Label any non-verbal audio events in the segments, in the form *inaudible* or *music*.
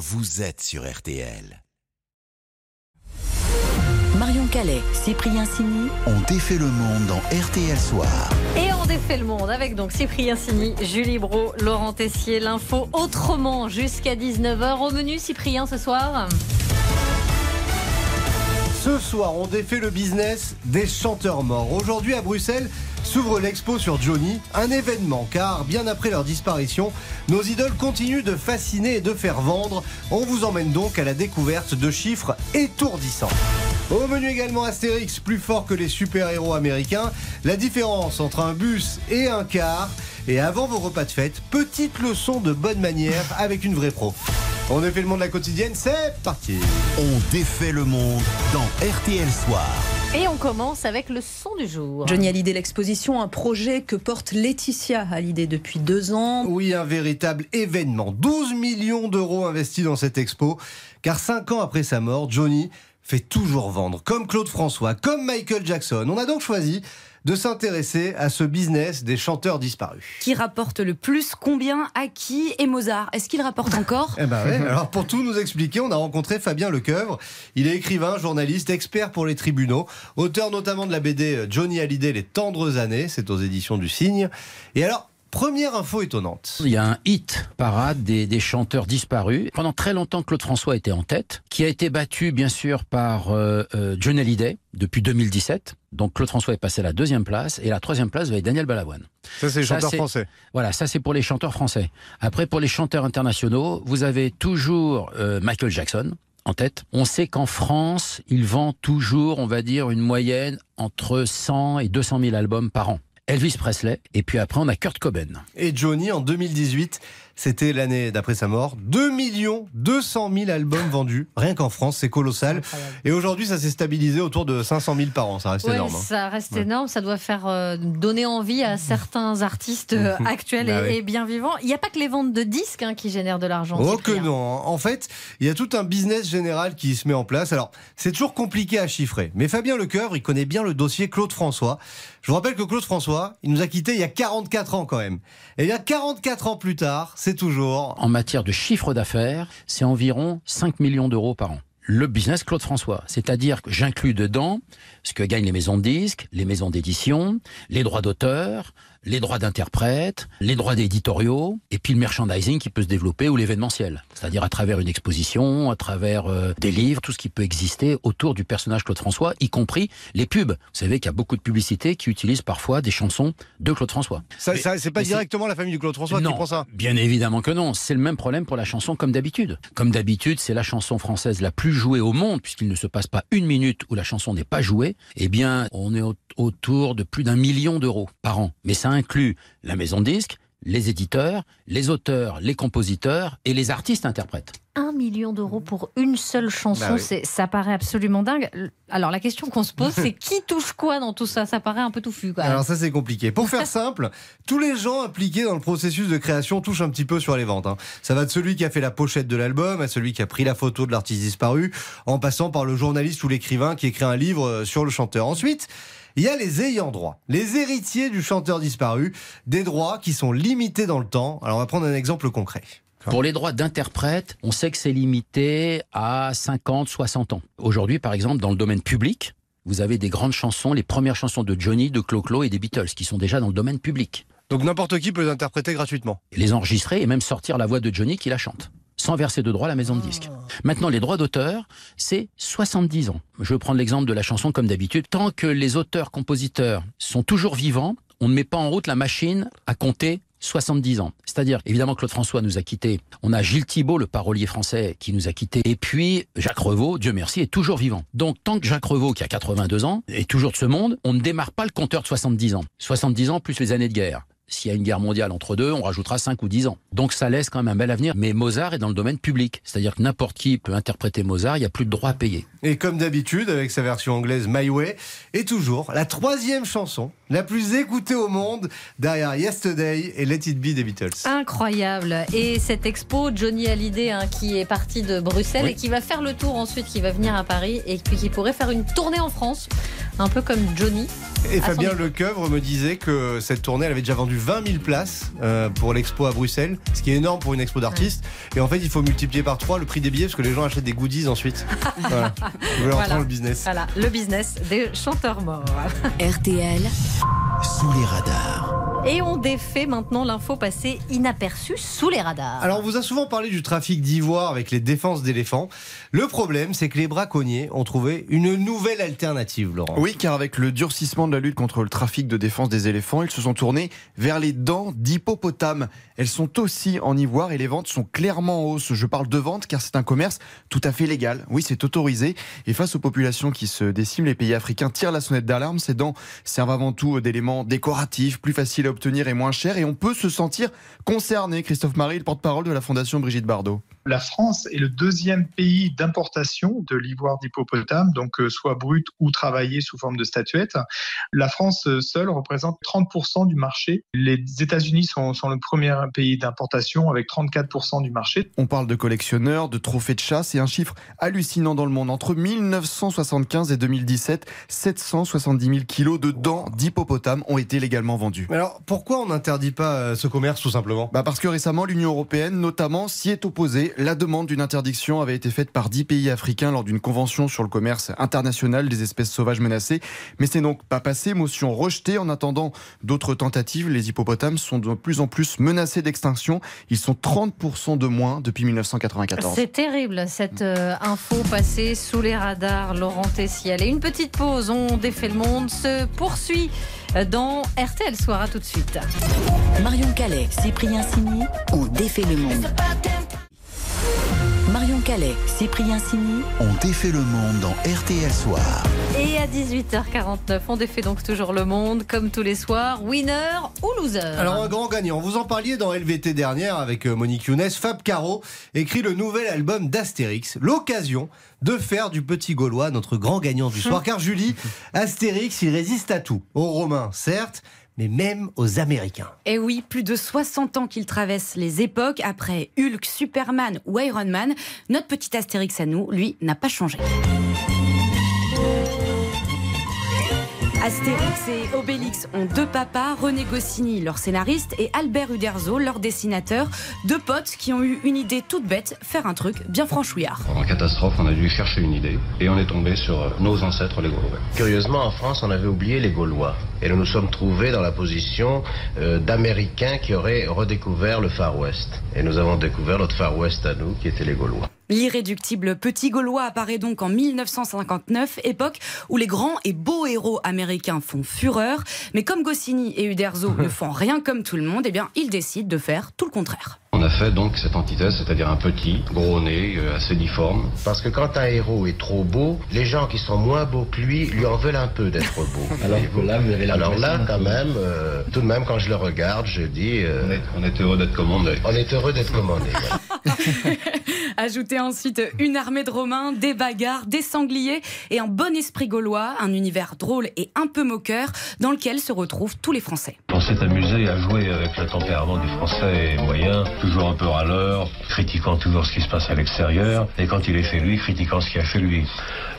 vous êtes sur RTL. Marion Calais, Cyprien Sini. On défait le monde dans RTL Soir. Et on défait le monde avec donc Cyprien Sini, Julie Bro, Laurent Tessier, l'info autrement jusqu'à 19h. Au menu, Cyprien, ce soir Ce soir, on défait le business des chanteurs morts. Aujourd'hui, à Bruxelles, s'ouvre l'expo sur Johnny, un événement car bien après leur disparition, nos idoles continuent de fasciner et de faire vendre. On vous emmène donc à la découverte de chiffres étourdissants. Au menu également Astérix, plus fort que les super-héros américains, la différence entre un bus et un car. Et avant vos repas de fête, petite leçon de bonne manière avec une vraie pro. On défait le monde de la quotidienne, c'est parti On défait le monde dans RTL Soir. Et on commence avec le son du jour. Johnny Hallyday, l'exposition, un projet que porte Laetitia Hallyday depuis deux ans. Oui, un véritable événement. 12 millions d'euros investis dans cette expo. Car cinq ans après sa mort, Johnny fait toujours vendre, comme Claude François, comme Michael Jackson. On a donc choisi de s'intéresser à ce business des chanteurs disparus. Qui rapporte le plus Combien À qui Et Mozart? Est-ce qu'il rapporte encore? Eh ben ouais. *laughs* Alors pour tout nous expliquer, on a rencontré Fabien Lecoeuvre. Il est écrivain, journaliste, expert pour les tribunaux, auteur notamment de la BD Johnny Hallyday, Les tendres années. C'est aux éditions du Cygne. Et alors, Première info étonnante. Il y a un hit parade des, des, chanteurs disparus. Pendant très longtemps, Claude François était en tête, qui a été battu bien sûr par euh, euh, John Hallyday depuis 2017. Donc Claude François est passé à la deuxième place et la troisième place va être Daniel Balavoine. Ça c'est les chanteurs français. Voilà, ça c'est pour les chanteurs français. Après pour les chanteurs internationaux, vous avez toujours euh, Michael Jackson en tête. On sait qu'en France, il vend toujours, on va dire, une moyenne entre 100 et 200 000 albums par an. Elvis Presley, et puis après on a Kurt Cobain. Et Johnny en 2018, c'était l'année d'après sa mort, 2 200 000 albums vendus, rien qu'en France, c'est colossal. Et aujourd'hui, ça s'est stabilisé autour de 500 000 par an, ça reste ouais, énorme. Hein. Ça reste ouais. énorme, ça doit faire euh, donner envie à certains artistes euh, *laughs* actuels Bah et, oui. et, bien vivants. Il n'y a pas que les ventes de disques hein, qui génèrent de l'argent. Oh que non En fait, il y a tout un business général qui se met en place. Alors, c'est toujours compliqué à chiffrer. Mais Fabien Lecoeur, il connaît bien le dossier Claude François. Je vous rappelle que Claude François, il nous a quittés il y a 44 ans quand même. Et bien 44 ans plus tard, c'est En matière de chiffre d'affaires, c'est environ 5 millions d'euros par an. Le business Claude François, c'est-à-dire que j'inclus dedans ce que gagnent les maisons de disques, les maisons d'édition, les droits d'auteur, les droits d'interprète, les droits d'éditoriaux, et puis le merchandising qui peut se développer ou l'événementiel, c'est-à-dire à travers une exposition, à travers euh, des livres, tout ce qui peut exister autour du personnage Claude François, y compris les pubs. Vous savez qu'il y a beaucoup de publicités qui utilisent parfois des chansons de Claude François. Ça, ça c'est pas directement la famille de Claude François non, qui prend ça Bien évidemment que non. C'est le même problème pour la chanson comme d'habitude. Comme d'habitude, c'est la chanson française la plus jouée au monde, puisqu'il ne se passe pas une minute où la chanson n'est pas jouée. Eh bien, on est au autour de plus d'un million d'euros par an. Mais ça inclut la maison de disques, les éditeurs, les auteurs, les compositeurs et les artistes interprètes. Un million d'euros pour une seule chanson, Bah oui. c'est- ça paraît absolument dingue. Alors la question qu'on se pose, c'est qui touche quoi dans tout ça? Ça paraît un peu touffu. Quoi. Alors ça c'est compliqué. Pour faire *laughs* simple, tous les gens impliqués dans le processus de création touchent un petit peu sur les ventes. hein. Ça va de celui qui a fait la pochette de l'album à celui qui a pris la photo de l'artiste disparu, en passant par le journaliste ou l'écrivain qui écrit un livre euh, sur le chanteur. Ensuite, il y a les ayants droit, les héritiers du chanteur disparu, des droits qui sont limités dans le temps. Alors on va prendre un exemple concret. Pour les droits d'interprète, on sait que c'est limité à 50, 60 ans. Aujourd'hui, par exemple, dans le domaine public, vous avez des grandes chansons, les premières chansons de Johnny, de Clo-Clo et des Beatles, qui sont déjà dans le domaine public. Donc n'importe qui peut les interpréter gratuitement. Les enregistrer et même sortir la voix de Johnny qui la chante sans verser de droit à la maison de disques. Maintenant, les droits d'auteur, c'est 70 ans. Je vais prendre l'exemple de la chanson comme d'habitude. Tant que les auteurs-compositeurs sont toujours vivants, on ne met pas en route la machine à compter 70 ans. C'est-à-dire, évidemment, Claude François nous a quittés. On a Gilles Thibault, le parolier français, qui nous a quittés. Et puis, Jacques Revaux, Dieu merci, est toujours vivant. Donc, tant que Jacques Revaux, qui a 82 ans, est toujours de ce monde, on ne démarre pas le compteur de 70 ans. 70 ans plus les années de guerre. S'il y a une guerre mondiale entre deux, on rajoutera 5 ou 10 ans. Donc ça laisse quand même un bel avenir. Mais Mozart est dans le domaine public. C'est-à-dire que n'importe qui peut interpréter Mozart, il n'y a plus de droit à payer. Et comme d'habitude, avec sa version anglaise My Way, et toujours la troisième chanson la plus écoutée au monde derrière Yesterday et Let It Be des Beatles. Incroyable. Et cette expo, Johnny Hallyday, hein, qui est parti de Bruxelles Oui. et qui va faire le tour ensuite, qui va venir à Paris et puis qui pourrait faire une tournée en France. un peu comme Johnny. Et Fabien. Lecoeuvre me disait que cette tournée, elle avait déjà vendu 20 000 places euh, pour l'expo à Bruxelles, ce qui est énorme pour une expo d'artistes. Et en fait, il faut multiplier par 3 le prix des billets parce que les gens achètent des goodies ensuite. *laughs* voilà. Le business. Voilà, le business des chanteurs morts. RTL, Sous les radars. Et on défait maintenant l'info passée inaperçue sous les radars. Alors, on vous a souvent parlé du trafic d'ivoire avec les défenses d'éléphants. Le problème, c'est que les braconniers ont trouvé une nouvelle alternative, Laurent. Oui, car avec le durcissement de la lutte contre le trafic de défense des éléphants, ils se sont tournés vers les dents d'hippopotame. Elles sont aussi en ivoire et les ventes sont clairement en hausse. Je parle de vente car c'est un commerce tout à fait légal. Oui, c'est autorisé. Et face aux populations qui se déciment, les pays africains tirent la sonnette d'alarme. Ces dents servent avant tout d'éléments décoratifs, plus faciles à obtenir et moins chers. Et on peut se sentir concerné. Christophe Marie, le porte-parole de la Fondation Brigitte Bardot. La France est le deuxième pays d'importation de l'ivoire d'hippopotame, donc euh, soit brut ou travaillé sous forme de statuette. La France euh, seule représente 30% du marché. Les États-Unis sont, sont le premier pays d'importation avec 34% du marché. On parle de collectionneurs, de trophées de chasse et un chiffre hallucinant dans le monde. Entre 1975 et 2017, 770 000 kilos de dents d'hippopotame ont été légalement vendus. Mais alors, pourquoi on n'interdit pas euh, ce commerce, tout simplement? Bah parce que récemment, l'Union européenne, notamment, s'y est opposée. La demande d'une interdiction avait été faite par 10 pays africains lors d'une convention sur le commerce international des espèces sauvages menacées. Mais c'est donc pas passé, motion rejetée. En attendant d'autres tentatives, les hippopotames sont de plus en plus menacés d'extinction. Ils sont 30% de moins depuis 1994. C'est terrible cette euh, info passée sous les radars, Laurent Tessier. Allez, une petite pause, on défait le monde, se poursuit dans RTL Soir. À tout de suite. Marion Calais, Cyprien Sini, on défait le monde. Calais, Cyprien Sini, On défait le monde dans RTL Soir. Et à 18h49, on défait donc toujours le monde, comme tous les soirs. Winner ou loser Alors un grand gagnant, vous en parliez dans LVT dernière avec euh, Monique Younes, Fab Caro écrit le nouvel album d'Astérix, l'occasion de faire du petit Gaulois notre grand gagnant du *laughs* soir. Car Julie, Astérix, il résiste à tout. Aux Romains, certes, mais même aux Américains. Et oui, plus de 60 ans qu'il traverse les époques, après Hulk, Superman ou Iron Man, notre petit Astérix à nous, lui, n'a pas changé. Astérix et Obélix ont deux papas, René Goscinny, leur scénariste, et Albert Uderzo, leur dessinateur, deux potes qui ont eu une idée toute bête, faire un truc bien franchouillard. En catastrophe, on a dû chercher une idée et on est tombé sur euh, nos ancêtres les Gaulois. Curieusement, en France, on avait oublié les Gaulois. Et nous nous sommes trouvés dans la position euh, d'Américains qui auraient redécouvert le Far West. Et nous avons découvert notre Far West à nous, qui étaient les Gaulois. L'irréductible Petit Gaulois apparaît donc en 1959, époque où les grands et beaux héros américains font fureur. Mais comme Goscinny et Uderzo *laughs* ne font rien comme tout le monde, eh bien, ils décident de faire tout le contraire. On a fait donc cette antithèse, c'est-à-dire un petit, gros nez, euh, assez difforme. Parce que quand un héros est trop beau, les gens qui sont moins beaux que lui lui en veulent un peu d'être *laughs* beau. Alors là, vous avez Alors là, l'impression quand même, euh, tout de même, quand je le regarde, je dis, euh, On est, on est heureux d'être commandé. on est heureux d'être commandé. *laughs* *laughs* Ajoutez ensuite une armée de Romains, des bagarres, des sangliers et un bon esprit gaulois, un univers drôle et un peu moqueur dans lequel se retrouvent tous les Français. On s'est amusé à jouer avec le tempérament du français moyen, toujours un peu râleur, critiquant toujours ce qui se passe à l'extérieur, et quand il est chez lui, critiquant ce qu'il a chez lui.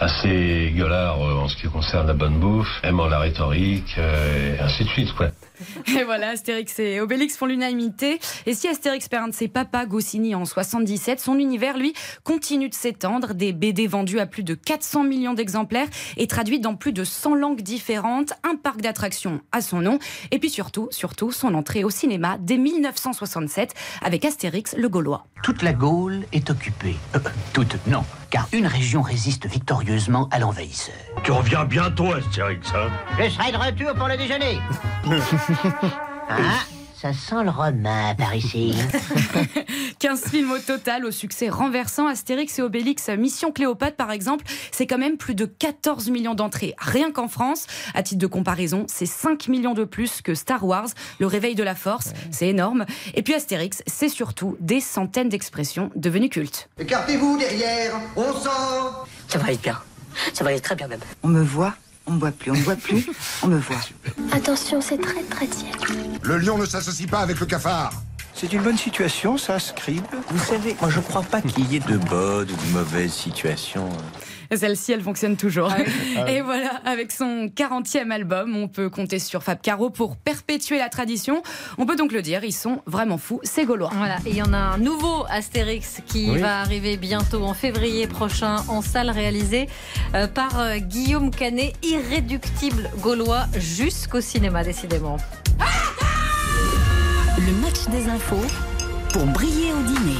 Assez gueulard euh, en ce qui concerne la bonne bouffe, aimant la rhétorique, euh, et ainsi de suite, quoi. *laughs* Et voilà, Astérix et Obélix font l'unanimité. Et si Astérix perd un de ses papas, Goscinny, en 77, son univers, lui, continue de s'étendre. Des BD vendus à plus de 400 millions d'exemplaires et traduits dans plus de 100 langues différentes. Un parc d'attractions à son nom. Et puis surtout, surtout, son entrée au cinéma dès 1967 avec Astérix le Gaulois. Toute la Gaule est occupée. Euh, toute, non, car une région résiste victorieusement à l'envahisseur. Tu reviens bientôt, Astérix, hein Je serai de retour pour le déjeuner. ah, *laughs* ça sent le romain par ici. *laughs* 15 films au total, au succès renversant. Astérix et Obélix, Mission Cléopâtre par exemple, c'est quand même plus de 14 millions d'entrées, rien qu'en France. À titre de comparaison, c'est 5 millions de plus que Star Wars, Le Réveil de la Force, c'est énorme. Et puis Astérix, c'est surtout des centaines d'expressions devenues cultes. Écartez-vous derrière, on sort Ça va aller bien. Ça va aller très bien même. On me voit, on me voit plus, on me voit plus, on me voit. Attention, c'est très très tiède. Le lion ne s'associe pas avec le cafard. C'est une bonne situation, ça, Scribe Vous savez, moi je crois pas qu'il y ait de bonnes ou de mauvaises situations. Celle-ci, elle fonctionne toujours. *laughs* Ah oui. Et voilà, avec son 40e album, on peut compter sur Fab Caro pour perpétuer la tradition. On peut donc le dire, ils sont vraiment fous, ces Gaulois. Voilà, et il y en a un nouveau Astérix qui Oui. va arriver bientôt en février prochain en salle réalisé euh, par euh, Guillaume Canet, irréductible gaulois jusqu'au cinéma décidément. Le match des infos pour briller au dîner.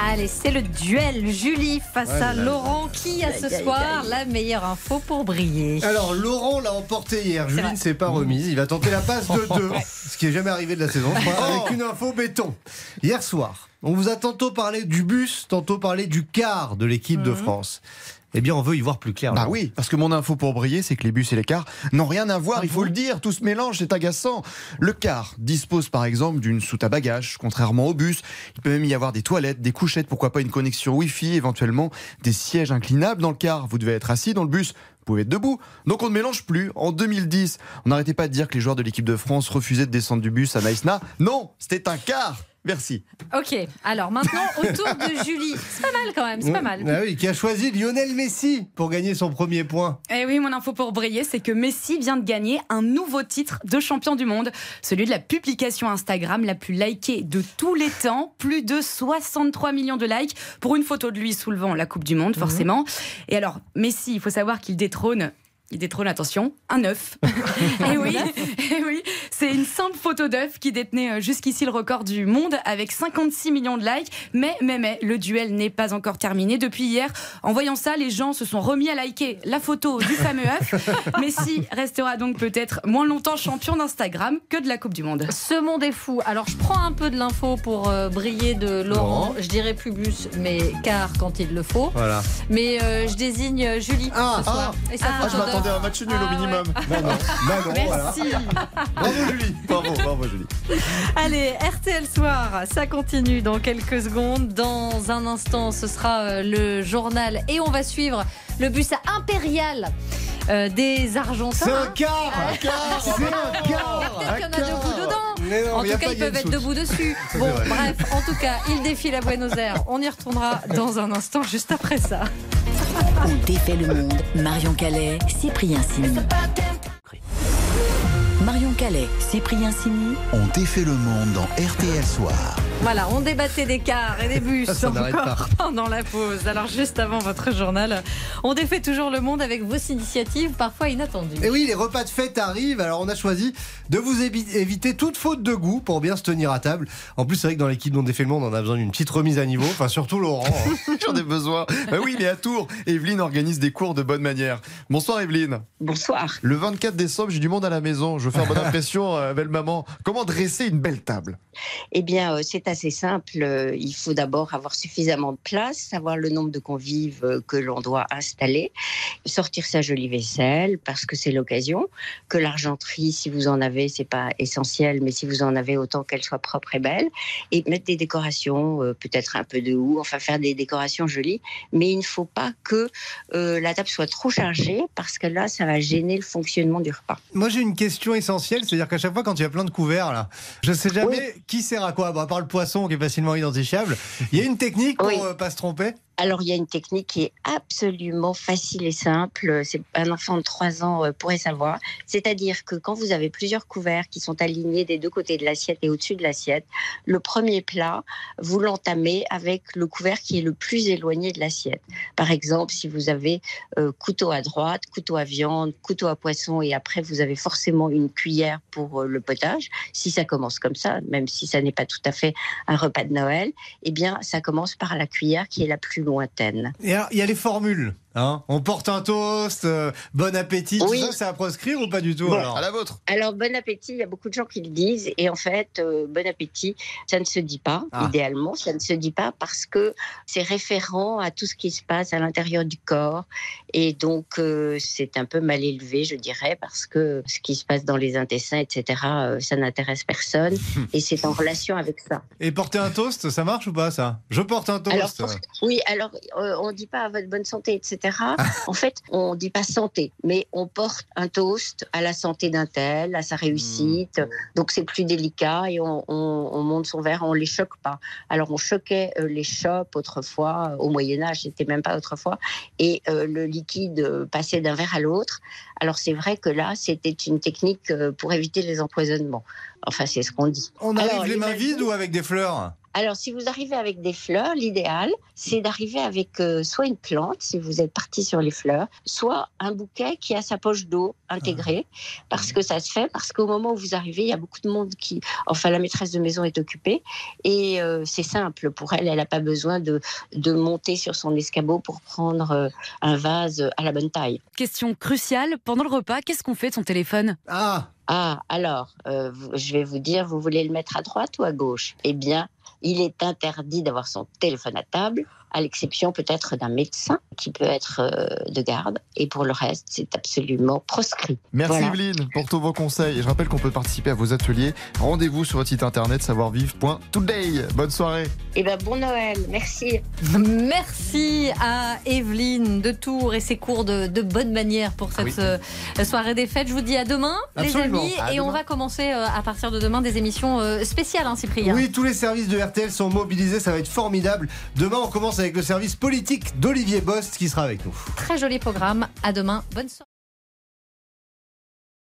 Allez, c'est le duel Julie face Ouais, à. Laurent. Qui a ce aïe, soir aïe. la meilleure info pour briller Alors Laurent l'a emporté hier, Julie ne s'est pas remise, il va tenter la passe de deux, *laughs* ce qui est jamais arrivé de la saison, je crois, avec une info béton. Hier soir, on vous a tantôt parlé du bus, tantôt parlé du quart de l'équipe de France. Eh bien on veut y voir plus clair. Bah oui, parce que mon info pour briller, c'est que les bus et les cars n'ont rien à voir, il faut le dire, tout se mélange, c'est agaçant. Le car dispose par exemple d'une soute à bagages, contrairement au bus. Il peut même y avoir des toilettes, des couchettes, pourquoi pas une connexion Wi-Fi, éventuellement des sièges inclinables dans le car. Vous devez être assis dans le bus. Vous pouvez être debout. Donc on ne mélange plus. En 2010, on n'arrêtait pas de dire que les joueurs de l'équipe de France refusaient de descendre du bus à Naïsna. Non, c'était un car. Merci. Ok, alors maintenant au tour de *laughs* Julie. C'est pas mal quand même, c'est pas mal. Ah oui, qui a choisi Lionel Messi pour gagner son premier point. Eh oui, mon info pour briller, c'est que Messi vient de gagner un nouveau titre de champion du monde, celui de la publication Instagram la plus likée de tous les temps, plus de 63 millions de likes pour une photo de lui soulevant la Coupe du Monde, forcément. Et alors, Messi, il faut savoir qu'il détrône. Il détrône, attention, un œuf. *laughs* et oui, oui c'est une simple photo d'œuf qui détenait euh, jusqu'ici le record du monde avec 56 millions de likes. Mais, mais, mais, le duel n'est pas encore terminé. Depuis hier, en voyant ça, les gens se sont remis à liker la photo du fameux œuf. *laughs* Messi restera donc peut-être moins longtemps champion d'Instagram que de la Coupe du Monde. Ce monde est fou. Alors je prends un peu de l'info pour euh, briller de Laurent. Je dirais plus bus, mais car quand il le faut. Voilà. Mais euh, je désigne Julie ce soir. Et sa Ah, je photo d'œuf. un match nul Ah au minimum. *laughs* Bah non, non, voilà. Merci. Bravo Julie. Bravo, bravo Julie. Allez, RTL Soir, ça continue dans quelques secondes. Dans un instant, ce sera euh, le journal et on va suivre le bus impérial euh, des Argentins. C'est un quart, un quart, c'est un quart, Peut-être qu'il y en a debout dedans. Non, en tout cas, pas ils peuvent être debout dessus. *laughs* Bon, bref, en tout cas, il défile à Buenos Aires. On y retournera dans un instant, juste après ça. On défait le monde. Marion Calais, Cyprien Sini. Marion Calais, Cyprien Sini. On défait le monde dans RTL Soir. Voilà, on débattait des cars et des *laughs* bus encore *laughs* pendant la pause. Alors, juste avant votre journal, on défait toujours le monde avec vos initiatives, parfois inattendues. Et oui, les repas de fête arrivent, alors on a choisi de vous évi- éviter toute faute de goût pour bien se tenir à table. En plus, c'est vrai que dans l'équipe dont défait le monde, on a besoin d'une petite remise à niveau, enfin surtout Laurent. hein. *laughs* J'en ai besoin. Bah oui, il est à Tours. Evelyne organise des cours de bonne manière. Bonsoir Evelyne. Bonsoir. Le 24 décembre, j'ai du monde à la maison. Je veux faire bonne impression, euh, belle maman. Comment dresser une belle table? Eh bien, euh, c'est assez simple. Euh, Il faut d'abord avoir suffisamment de place, savoir le nombre de convives euh, que l'on doit installer, sortir sa jolie vaisselle parce que c'est l'occasion. Que l'argenterie, si vous en avez, c'est pas essentiel, mais si vous en avez, autant qu'elle soit propre et belle. Et mettre des décorations, euh, peut-être un peu de houx, enfin faire des décorations jolies. Mais il ne faut pas que euh, la table soit trop chargée parce que là, ça va gêner le fonctionnement du repas. Moi j'ai une question essentielle, c'est-à-dire qu'à chaque fois quand il y a plein de couverts là, je sais jamais qui sert à quoi. Bon, à part le poisson qui est facilement identifiable, il y a une technique pour Oui. euh, pas se tromper? Alors, il y a une technique qui est absolument facile et simple. C'est un enfant de 3 ans euh, pourrait savoir. C'est-à-dire que quand vous avez plusieurs couverts qui sont alignés des deux côtés de l'assiette et au-dessus de l'assiette, le premier plat, vous l'entamez avec le couvert qui est le plus éloigné de l'assiette. Par exemple, si vous avez euh, couteau à droite, couteau à viande, couteau à poisson et après vous avez forcément une cuillère pour euh, le potage, si ça commence comme ça, même si ça n'est pas tout à fait un repas de Noël, eh bien, ça commence par la cuillère qui est la plus lointaine. Et alors, il y a les formules. Hein on porte un toast, euh, bon appétit, tout ça, c'est à proscrire ou pas du tout Bon. alors À la vôtre. Alors, bon appétit, il y a beaucoup de gens qui le disent. Et en fait, euh, bon appétit, ça ne se dit pas, Ah. idéalement. Ça ne se dit pas parce que c'est référent à tout ce qui se passe à l'intérieur du corps. Et donc, euh, c'est un peu mal élevé, je dirais, parce que ce qui se passe dans les intestins, etc., euh, ça n'intéresse personne. *laughs* et c'est en relation avec ça. Et porter un toast, ça marche ou pas ça? Je porte un toast. Alors, pour- oui, alors, euh, on ne dit pas à votre bonne santé, etc. etc. en fait, on dit pas santé, mais on porte un toast à la santé d'un tel, à sa réussite. Donc c'est plus délicat et on, on- on monte son verre, on les choque pas. Alors on choquait euh, les chopes autrefois, au Moyen Âge, c'était même pas autrefois, et euh, le liquide euh, passait d'un verre à l'autre. Alors c'est vrai que là, c'était une technique euh, pour éviter les empoisonnements. Enfin, c'est ce qu'on dit. On Alors, arrive les mains vides ou avec des fleurs? Alors, si vous arrivez avec des fleurs, l'idéal, c'est d'arriver avec euh, soit une plante, si vous êtes parti sur les fleurs, soit un bouquet qui a sa poche d'eau intégrée, parce que ça se fait, parce qu'au moment où vous arrivez, il y a beaucoup de monde qui, enfin, la maîtresse de maison est occupée, et euh, c'est simple pour elle, elle n'a pas besoin de, de monter sur son escabeau pour prendre euh, un vase à la bonne taille. Question cruciale, pendant le repas, qu'est-ce qu'on fait de son téléphone? Ah. Ah, alors, euh, je vais vous dire, vous voulez le mettre à droite ou à gauche? Eh bien, il est interdit d'avoir son téléphone à table, à l'exception peut-être d'un médecin qui peut être euh, de garde. Et pour le reste, c'est absolument proscrit. Merci Voilà. Evelyne pour tous vos conseils. Et je rappelle qu'on peut participer à vos ateliers. Rendez-vous sur votre site internet savoir-vivre.today. Bonne soirée. Eh bien, bon Noël, merci. *laughs* Merci à Evelyne de Tours et ses cours de, de bonne manière pour cette Oui. euh, soirée des fêtes. Je vous dis à demain, Absolument. les amis. À et on va commencer euh, à partir de demain des émissions spéciales, hein, Cyprien. Oui, tous les services de RTL sont mobilisés, ça va être formidable. Demain, on commence avec le service politique d'Olivier Bost qui sera avec nous. Très joli programme. À demain. Bonne soirée.